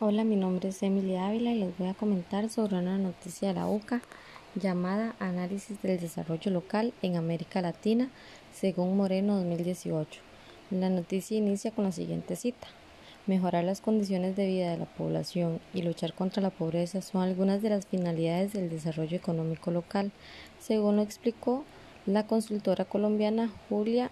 Hola, mi nombre es Emily Ávila y les voy a comentar sobre una noticia de la UCA llamada Análisis del Desarrollo Local en América Latina según Moreno 2018. La noticia inicia con la siguiente cita. Mejorar las condiciones de vida de la población y luchar contra la pobreza son algunas de las finalidades del desarrollo económico local, según lo explicó la consultora colombiana Julia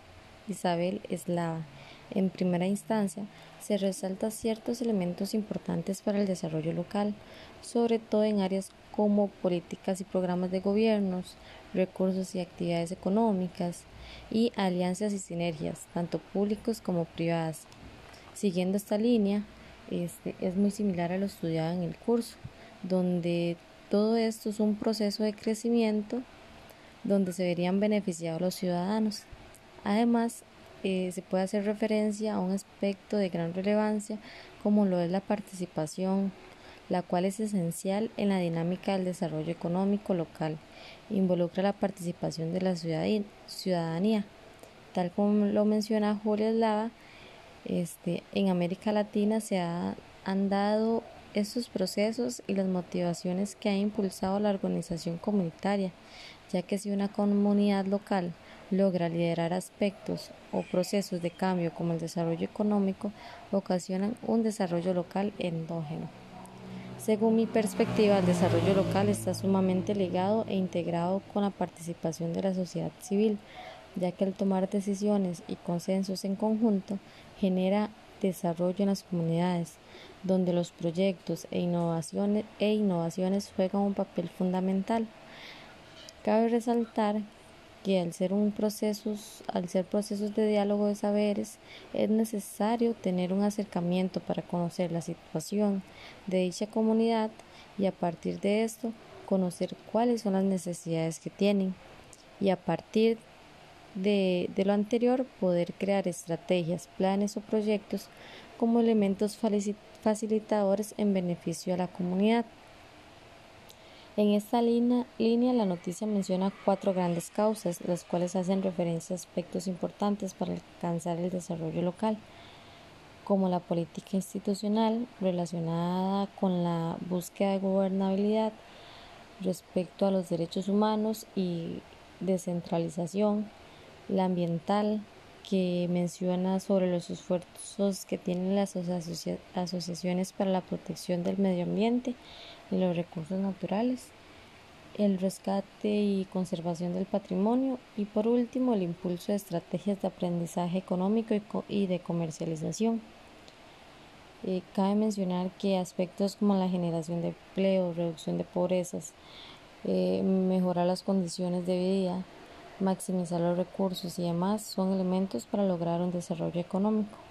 Isabel Eslava. En primera instancia, se resalta ciertos elementos importantes para el desarrollo local, sobre todo en áreas como políticas y programas de gobiernos, recursos y actividades económicas, y alianzas y sinergias, tanto públicos como privadas. Siguiendo esta línea, este, es muy similar a lo estudiado en el curso, donde todo esto es un proceso de crecimiento donde se verían beneficiados los ciudadanos. Además, eh, se puede hacer referencia a un aspecto de gran relevancia como lo es la participación, la cual es esencial en la dinámica del desarrollo económico local. Involucra la participación de la ciudadanía. Tal como lo menciona Julia Eslava, este, en América Latina se han dado estos procesos y las motivaciones que ha impulsado la organización comunitaria, ya que si una comunidad local logra liderar aspectos o procesos de cambio como el desarrollo económico, ocasionan un desarrollo local endógeno. Según mi perspectiva, el desarrollo local está sumamente ligado e integrado con la participación de la sociedad civil, ya que al tomar decisiones y consensos en conjunto genera desarrollo en las comunidades, donde los proyectos e innovaciones, e innovaciones juegan un papel fundamental. Cabe resaltar que al ser un procesos, al ser procesos de diálogo de saberes, es necesario tener un acercamiento para conocer la situación de dicha comunidad y a partir de esto conocer cuáles son las necesidades que tienen y a partir de, de lo anterior poder crear estrategias, planes o proyectos como elementos facilitadores en beneficio a la comunidad. En esta línea, la noticia menciona cuatro grandes causas, las cuales hacen referencia a aspectos importantes para alcanzar el desarrollo local, como la política institucional relacionada con la búsqueda de gobernabilidad respecto a los derechos humanos y descentralización, la ambiental, que menciona sobre los esfuerzos que tienen las asociaciones para la protección del medio ambiente y los recursos naturales, el rescate y conservación del patrimonio y por último el impulso de estrategias de aprendizaje económico y de comercialización. Eh, cabe mencionar que aspectos como la generación de empleo, reducción de pobrezas, eh, mejorar las condiciones de vida, maximizar los recursos y demás son elementos para lograr un desarrollo económico.